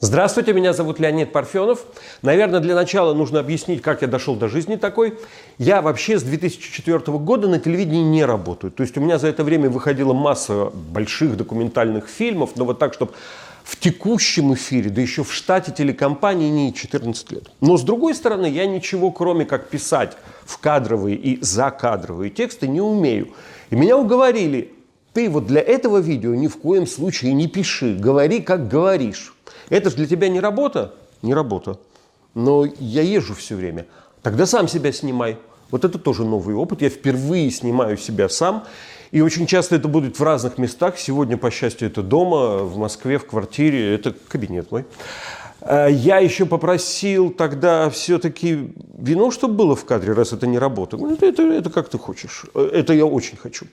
Здравствуйте, меня зовут Леонид Парфенов. Наверное, для начала нужно объяснить, как я дошел до жизни такой. Я вообще с 2004 года на телевидении не работаю. То есть у меня за это время выходила масса больших документальных фильмов, но вот так, чтобы в текущем эфире, да еще в штате телекомпании не 14 лет. Но с другой стороны, я ничего, кроме как писать в кадровые и закадровые тексты, не умею. И меня уговорили, ты вот для этого видео ни в коем случае не пиши, говори, как говоришь. Это же для тебя не работа? Не работа. Но я езжу все время. Тогда сам себя снимай. Вот это тоже новый опыт. Я впервые снимаю себя сам. И очень часто это будет в разных местах. Сегодня, по счастью, это дома, в Москве, в квартире. Это кабинет мой. Э, я еще попросил тогда все-таки вино, чтобы было в кадре, раз это не работа. Это, это, это как ты хочешь. Э, это я очень хочу.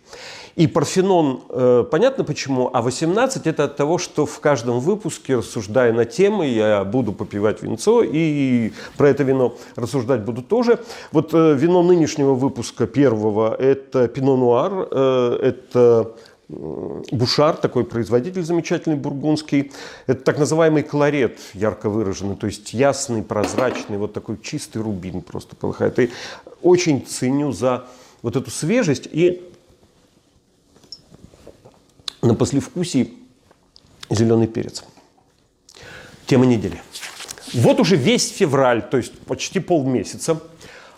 И Парфенон, э, понятно почему, а 18 это от того, что в каждом выпуске, рассуждая на темы, я буду попивать винцо и про это вино рассуждать буду тоже. Вот вино нынешнего выпуска первого – это Пино Нуар, это Бушар, такой производитель замечательный бургундский. Это так называемый колорет, ярко выраженный, то есть ясный, прозрачный, вот такой чистый рубин просто полыхает. И очень ценю за вот эту свежесть и на послевкусии зеленый перец. Тема недели. Вот уже весь февраль, то есть почти полмесяца,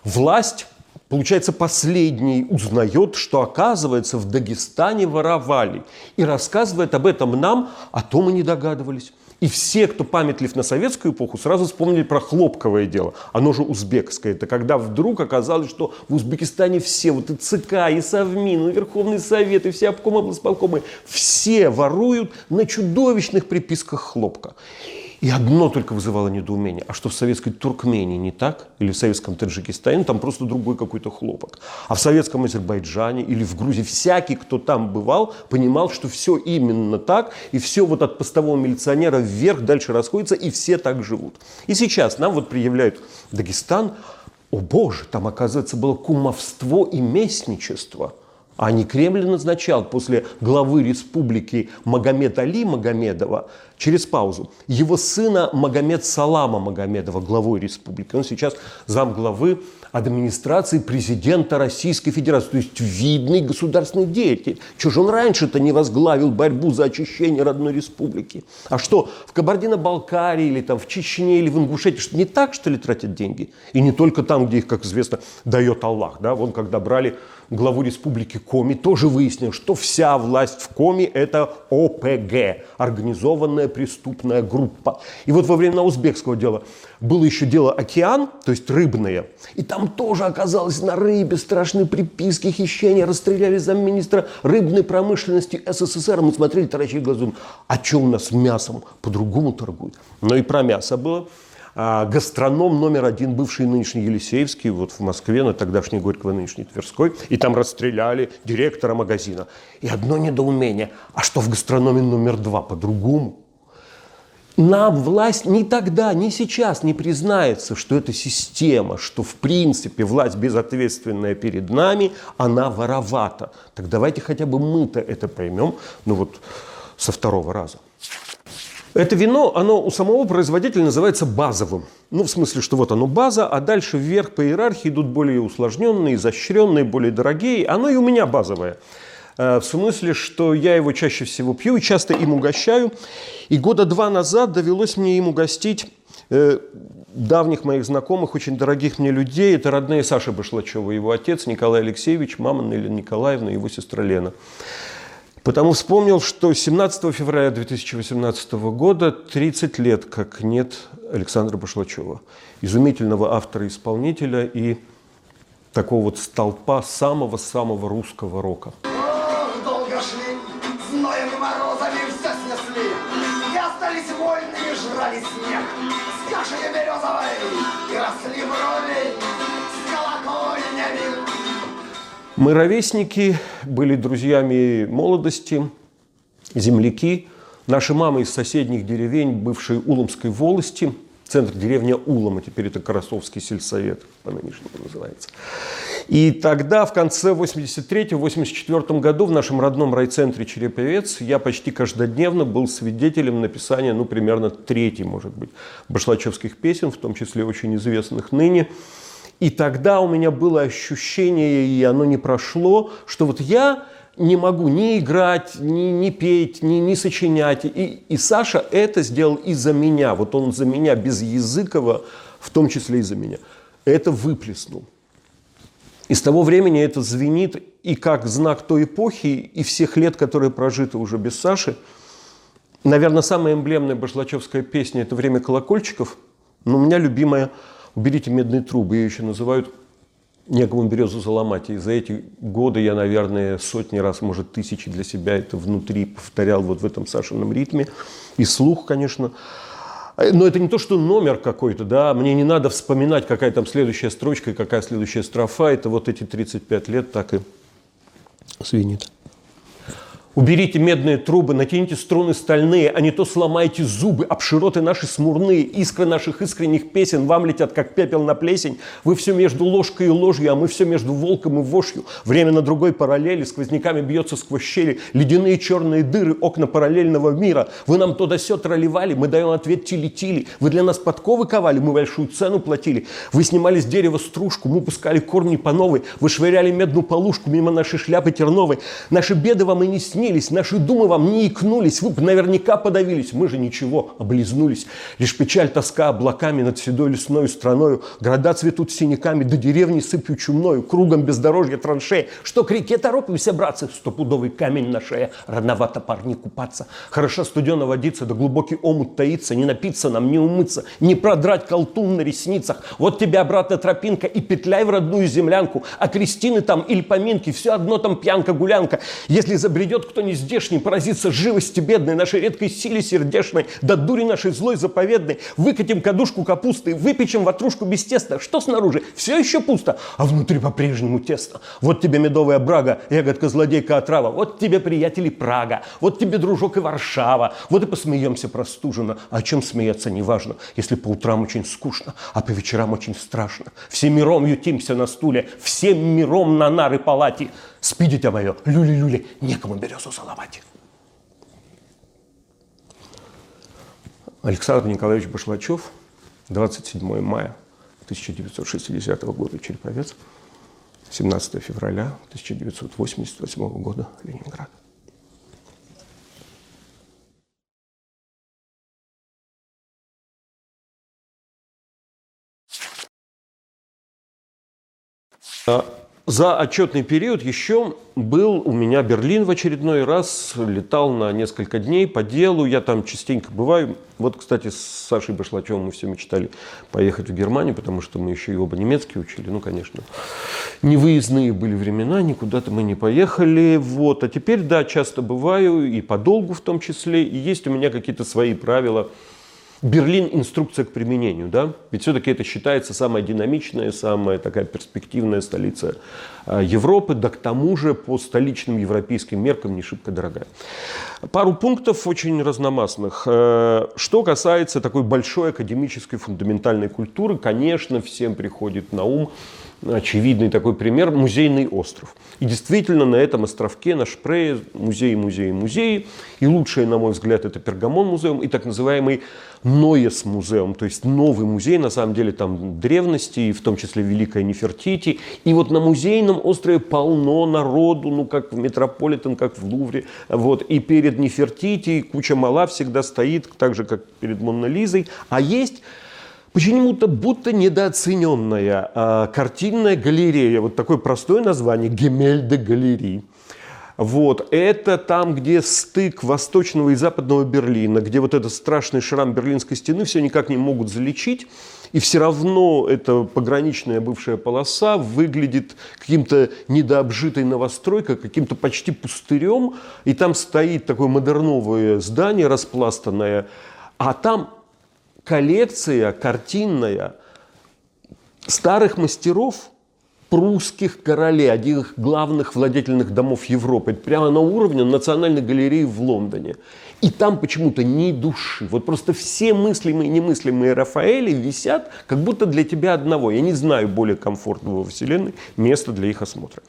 власть Получается, последний узнает, что, оказывается, в Дагестане воровали. И рассказывает об этом нам, а то мы не догадывались. И все, кто памятлив на советскую эпоху, сразу вспомнили про хлопковое дело. Оно же узбекское. Это когда вдруг оказалось, что в Узбекистане все, вот и ЦК, и Совмин, и Верховный Совет, и все обкомы, облсполкомы, все воруют на чудовищных приписках хлопка. И одно только вызывало недоумение. А что в советской Туркмении не так? Или в советском Таджикистане? Там просто другой какой-то хлопок. А в советском Азербайджане или в Грузии всякий, кто там бывал, понимал, что все именно так. И все вот от постового милиционера вверх дальше расходится, и все так живут. И сейчас нам вот приявляют Дагестан. О боже, там, оказывается, было кумовство и местничество – а не Кремль назначал после главы республики Магомед Али Магомедова через паузу его сына Магомед Салама Магомедова главой республики. Он сейчас зам главы администрации президента Российской Федерации, то есть видный государственный деятель. Чего же он раньше-то не возглавил борьбу за очищение родной республики? А что, в Кабардино-Балкарии или там в Чечне или в Ингушетии, что не так, что ли, тратят деньги? И не только там, где их, как известно, дает Аллах. Да? Вон, когда брали главу республики Коми, тоже выяснил, что вся власть в Коми – это ОПГ, организованная преступная группа. И вот во время узбекского дела было еще дело «Океан», то есть рыбное, и там тоже оказалось на рыбе страшные приписки, хищения, расстреляли замминистра рыбной промышленности СССР. Мы смотрели, таращили глазом, а что у нас мясом? По-другому торгуют. Но и про мясо было – а, гастроном номер один, бывший нынешний Елисеевский, вот в Москве, на тогдашней Горького, нынешней Тверской, и там расстреляли директора магазина. И одно недоумение, а что в гастрономе номер два по-другому? Нам власть ни тогда, ни сейчас не признается, что это система, что в принципе власть безответственная перед нами, она воровата. Так давайте хотя бы мы-то это поймем, ну вот со второго раза. Это вино, оно у самого производителя называется базовым. Ну, в смысле, что вот оно база, а дальше вверх по иерархии идут более усложненные, изощренные, более дорогие. Оно и у меня базовое. Э, в смысле, что я его чаще всего пью и часто им угощаю. И года два назад довелось мне им угостить э, давних моих знакомых, очень дорогих мне людей. Это родные Саши Башлачева, его отец Николай Алексеевич, мама Нелли Николаевна, его сестра Лена. Потому вспомнил, что 17 февраля 2018 года 30 лет как нет Александра Башлачева, изумительного автора-исполнителя и такого вот столпа самого-самого русского рока. Березовой, и росли брови с колокольнями. Мы ровесники, были друзьями молодости, земляки. Наши мамы из соседних деревень бывшей Уломской волости, центр деревня Улом, а теперь это Карасовский сельсовет по-нынешнему называется. И тогда, в конце 83-84 году в нашем родном райцентре Череповец я почти каждодневно был свидетелем написания, ну, примерно трети, может быть, башлачевских песен, в том числе очень известных ныне. И тогда у меня было ощущение, и оно не прошло, что вот я не могу ни играть, ни, ни петь, ни, ни сочинять. И, и Саша это сделал из-за меня. Вот он за меня, без Языкова, в том числе из-за меня. Это выплеснул. И с того времени это звенит и как знак той эпохи, и всех лет, которые прожиты уже без Саши. Наверное, самая эмблемная башлачевская песня – это «Время колокольчиков», но у меня любимая «Уберите медные трубы», ее еще называют некому березу заломать. И за эти годы я, наверное, сотни раз, может, тысячи для себя это внутри повторял вот в этом Сашином ритме. И слух, конечно. Но это не то, что номер какой-то, да, мне не надо вспоминать, какая там следующая строчка и какая следующая строфа. Это вот эти 35 лет так и свинит. Уберите медные трубы, натяните струны стальные, а не то сломайте зубы, обшироты наши смурные, искры наших искренних песен вам летят, как пепел на плесень. Вы все между ложкой и ложью, а мы все между волком и вошью. Время на другой параллели, сквозняками бьется сквозь щели, ледяные черные дыры, окна параллельного мира. Вы нам то да сё тролливали, мы даем ответ тили-тили. Вы для нас подковы ковали, мы большую цену платили. Вы снимали с дерева стружку, мы пускали корни по новой. Вы швыряли медную полушку мимо нашей шляпы терновой. Наши беды вам и не снились снились, наши думы вам не икнулись, вы бы наверняка подавились, мы же ничего, облизнулись. Лишь печаль, тоска облаками над седой лесной страною, города цветут синяками, до деревни сыпью чумною, кругом бездорожья траншеи. Что к реке торопимся, братцы, стопудовый камень на шее, рановато парни купаться. Хорошо студено водиться, да глубокий омут таится, не напиться нам, не умыться, не продрать колтун на ресницах. Вот тебе обратно тропинка и петляй в родную землянку, а крестины там или поминки, все одно там пьянка-гулянка. Если забредет кто не здешний, поразится живости бедной, нашей редкой силе сердешной, да дури нашей злой заповедной, выкатим кадушку капусты, выпечем ватрушку без теста. Что снаружи? Все еще пусто, а внутри по-прежнему тесто. Вот тебе медовая брага, ягодка злодейка отрава, вот тебе, приятели, Прага, вот тебе, дружок, и Варшава. Вот и посмеемся простуженно. О чем смеяться неважно, если по утрам очень скучно, а по вечерам очень страшно. Всем миром ютимся на стуле, всем миром на нары палати. Спи, дитя мое, люли-люли, некому березу заломать. Александр Николаевич Башлачев, 27 мая 1960 года, Череповец, 17 февраля 1988 года, Ленинград. За отчетный период еще был у меня Берлин в очередной раз, летал на несколько дней по делу, я там частенько бываю. Вот, кстати, с Сашей Башлачевым мы все мечтали поехать в Германию, потому что мы еще и оба немецкий учили. Ну, конечно, невыездные были времена, никуда-то мы не поехали. Вот. А теперь, да, часто бываю, и подолгу в том числе, и есть у меня какие-то свои правила – Берлин – инструкция к применению, да? Ведь все-таки это считается самая динамичная, самая такая перспективная столица а, Европы, да к тому же по столичным европейским меркам не шибко дорогая. Пару пунктов очень разномастных. Э, что касается такой большой академической фундаментальной культуры, конечно, всем приходит на ум очевидный такой пример – музейный остров. И действительно на этом островке, на Шпрее, музей, музей, музей. И лучшее, на мой взгляд, это Pergamonmuseum и так называемый Neues Museum, то есть новый музей, на самом деле там древности, в том числе Великая Нефертити. И вот на музейном острове полно народу, ну как в Метрополитен, как в Лувре. Вот. И перед Нефертити куча мала всегда стоит, так же как перед Монна Лизой. А есть почему-то будто недооцененная а, картинная галерея, вот такое простое название, Гемельде галереи. Вот. Это там, где стык восточного и западного Берлина, где вот этот страшный шрам Берлинской стены все никак не могут залечить. И все равно эта пограничная бывшая полоса выглядит каким-то недообжитой новостройкой, каким-то почти пустырем. И там стоит такое модерновое здание распластанное, а там коллекция картинная старых мастеров – прусских королей, одних главных владетельных домов Европы, прямо на уровне Национальной галереи в Лондоне. И там почему-то ни души. Вот просто все мыслимые и немыслимые Рафаэли висят, как будто для тебя одного. Я не знаю более комфортного во Вселенной места для их осмотра.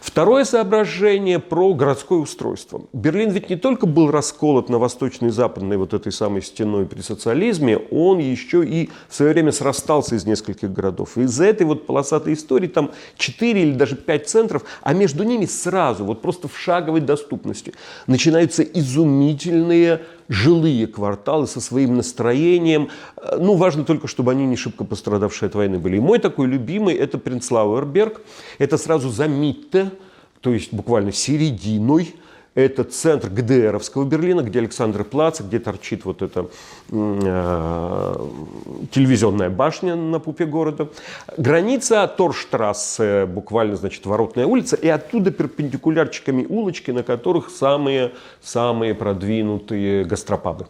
Второе соображение про городское устройство. Берлин ведь не только был расколот на восточной и западной вот этой самой стеной при социализме, он еще и в свое время срастался из нескольких городов. Из-за этой вот полосатой истории там 4 или даже 5 центров, а между ними сразу, вот просто в шаговой доступности, начинаются изумительные жилые кварталы со своим настроением. Ну, важно только, чтобы они не шибко пострадавшие от войны были. И мой такой любимый – это Принцлауэрберг. Это сразу за Митте, то есть буквально серединой – это центр ГДРовского Берлина, где Александр Плац, где торчит вот эта э, телевизионная башня на пупе города. Граница Торштрассе, буквально, значит, Воротная улица, и оттуда перпендикулярчиками улочки, на которых самые, самые продвинутые гастропабы.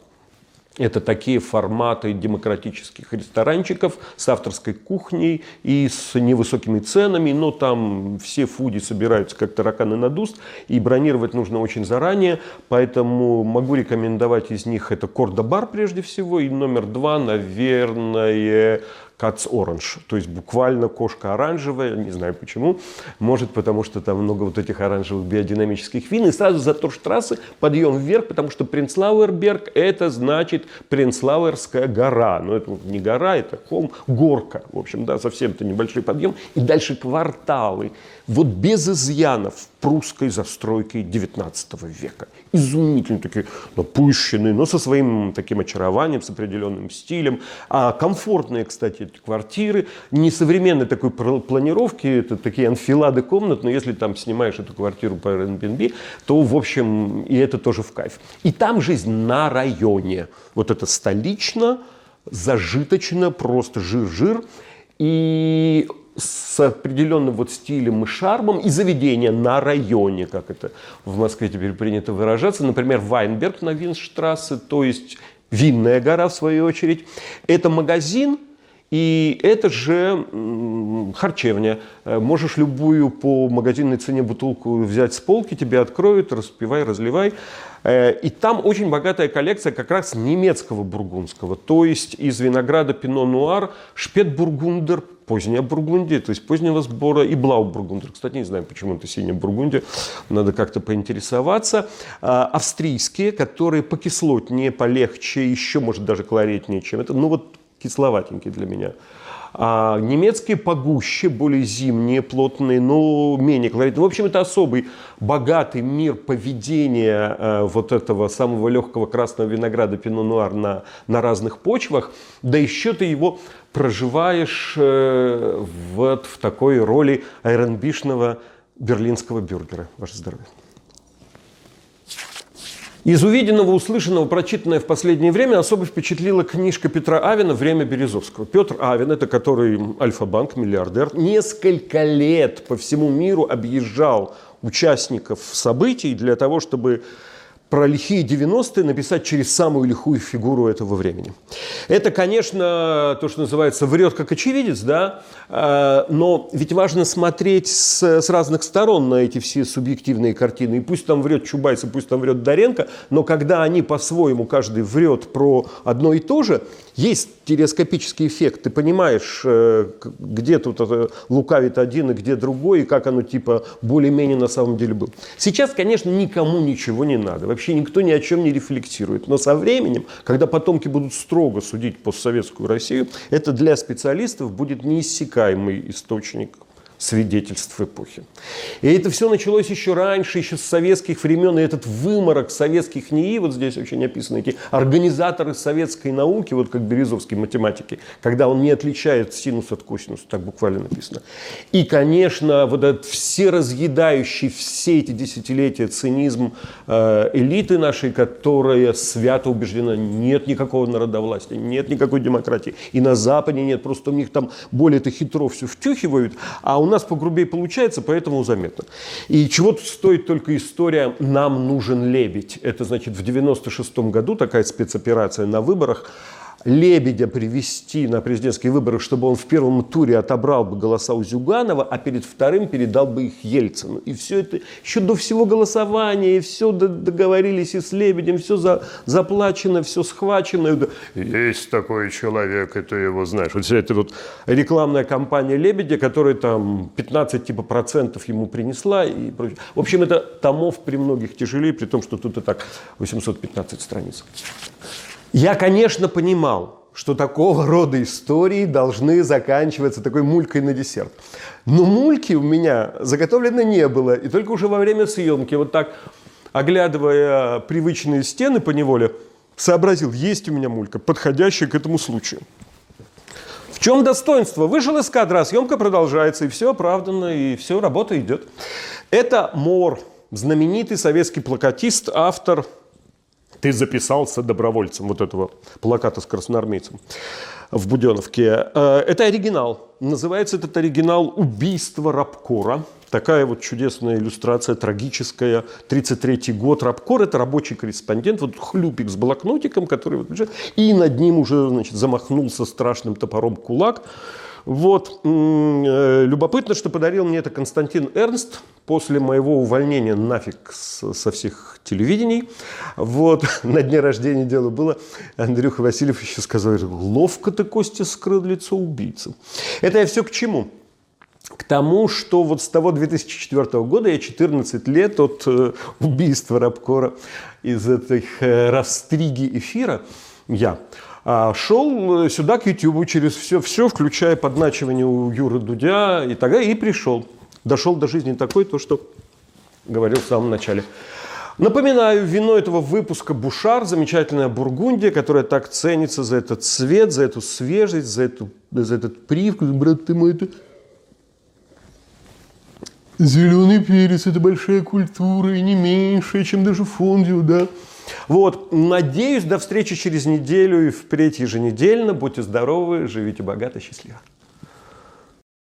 Это такие форматы демократических ресторанчиков с авторской кухней и с невысокими ценами, но там все фуди собираются как тараканы на дуст, и бронировать нужно очень заранее, поэтому могу рекомендовать из них это Кордо Бар прежде всего, и номер два, наверное, Cats Orange, то есть буквально кошка оранжевая, не знаю почему, может потому что там много вот этих оранжевых биодинамических вин, и сразу за Торштрассе подъем вверх, потому что Принцлауэрберг это значит Принцлауэрская гора, но это не гора, это холм, горка, в общем, да, совсем-то небольшой подъем, и дальше кварталы, вот без изъянов прусской застройки 19 века. Изумительно такие напущенные, но со своим таким очарованием, с определенным стилем. А комфортные, кстати, эти квартиры, не современной такой планировки, это такие анфилады комнат, но если там снимаешь эту квартиру по Airbnb, то, в общем, и это тоже в кайф. И там жизнь на районе. Вот это столично, зажиточно, просто жир-жир. И с определенным вот стилем и шармом и заведение на районе, как это в Москве теперь принято выражаться. Например, Вайнберг на Винштрассе, то есть Винная гора в свою очередь. Это магазин, и это же харчевня. Э, можешь любую по магазинной цене бутылку взять с полки, тебе откроют, распивай, разливай. Э, и там очень богатая коллекция как раз немецкого бургундского, то есть из винограда Пино Нуар, Шпетбургундер, поздняя Бургундия, то есть позднего сбора и Блаубургундер. Кстати, не знаю, почему это синяя Бургундия, надо как-то поинтересоваться. А, австрийские, которые покислотнее, полегче, еще, может, даже колоритнее, чем это. Ну вот кисловатенькие для меня. А немецкие погуще, более зимние, плотные, но менее колоритные. В общем, это особый богатый мир поведения э, вот этого самого легкого красного винограда Пино Нуар на, на разных почвах. Да еще ты его проживаешь э, вот в такой роли айронбишного берлинского бюргера. Ваше здоровье. Из увиденного, услышанного, прочитанное в последнее время особо впечатлила книжка Петра Авина «Время Березовского». Петр Авин, это который Альфа-банк, миллиардер, несколько лет по всему миру объезжал участников событий для того, чтобы про лихие 90-е написать через самую лихую фигуру этого времени. Это, конечно, то, что называется «врет как очевидец», да, э, но ведь важно смотреть с, с разных сторон на эти все субъективные картины. И пусть там врет Чубайс, и пусть там врет Доренко, но когда они по-своему, каждый врет про одно и то же, есть телескопический эффект. Ты понимаешь, э, где тут лукавит один и где другой, и как оно типа более-менее на самом деле было. Сейчас, конечно, никому ничего не надо. Вообще никто ни о чем не рефлексирует. Но со временем, когда потомки будут строго судить постсоветскую Россию, это для специалистов будет неиссякаемый источник свидетельств эпохи. И это все началось еще раньше, еще с советских времен, и этот выморок советских НИИ, вот здесь очень описаны эти организаторы советской науки, вот как Березовский математики, когда он не отличает синус от косинуса, так буквально написано. И, конечно, вот этот все разъедающий все эти десятилетия цинизм э, элиты нашей, которая свято убеждена, нет никакого народовластия, нет никакой демократии. И на Западе нет, просто у них там более-то хитро все втюхивают, а у нас погрубее получается, поэтому заметно. И чего тут стоит только история «Нам нужен лебедь». Это значит в 96 году такая спецоперация на выборах. Лебедя привести на президентские выборы, чтобы он в первом туре отобрал бы голоса у Зюганова, а перед вторым передал бы их Ельцину. И все это еще до всего голосования, и все договорились и с Лебедем, все за, заплачено, все схвачено. Есть такой человек, это его знаешь. Вот вся эта вот рекламная кампания Лебедя, которая там 15 типа процентов ему принесла и прочее. В общем, это томов при многих тяжелее, при том, что тут и так 815 страниц. Я, конечно, понимал, что такого рода истории должны заканчиваться такой мулькой на десерт. Но мульки у меня заготовлено не было. И только уже во время съемки, вот так, оглядывая привычные стены по неволе, сообразил, есть у меня мулька, подходящая к этому случаю. В чем достоинство? Вышел из кадра, съемка продолжается, и все оправдано, и все, работа идет. Это Мор, знаменитый советский плакатист, автор «Ты записался добровольцем» вот этого плаката с красноармейцем в Буденовке. Э, это оригинал. Называется этот оригинал «Убийство Рабкора». Такая вот чудесная иллюстрация, трагическая. 33-й год. Рабкор – это рабочий корреспондент, вот хлюпик с блокнотиком, который вот лежит, и над ним уже значит, замахнулся страшным топором кулак. Вот. Э, любопытно, что подарил мне это Константин Эрнст после моего увольнения нафиг со всех телевидений. Вот. На дне рождения дело было. Андрюха Васильев еще сказал, ловко ты, Костя, скрыл лицо убийцы. Это я все к чему? К тому, что вот с того 2004 года я 14 лет от э, убийства Рабкора из этой э, растриги эфира, я а, шел э, сюда к YouTube через все, все, включая подначивание у Юры Дудя и тогда и пришел. Дошел до жизни такой, то, что говорил в самом начале. Напоминаю, вино этого выпуска Бушар, замечательная Бургундия, которая так ценится за этот цвет, за эту свежесть, за, эту, за этот привкус. Брат ты мой, это зеленый перец, это большая культура и не меньшая, чем даже фондио, да. Вот, надеюсь, до встречи через неделю и впредь еженедельно. Будьте здоровы, живите богато, счастливо.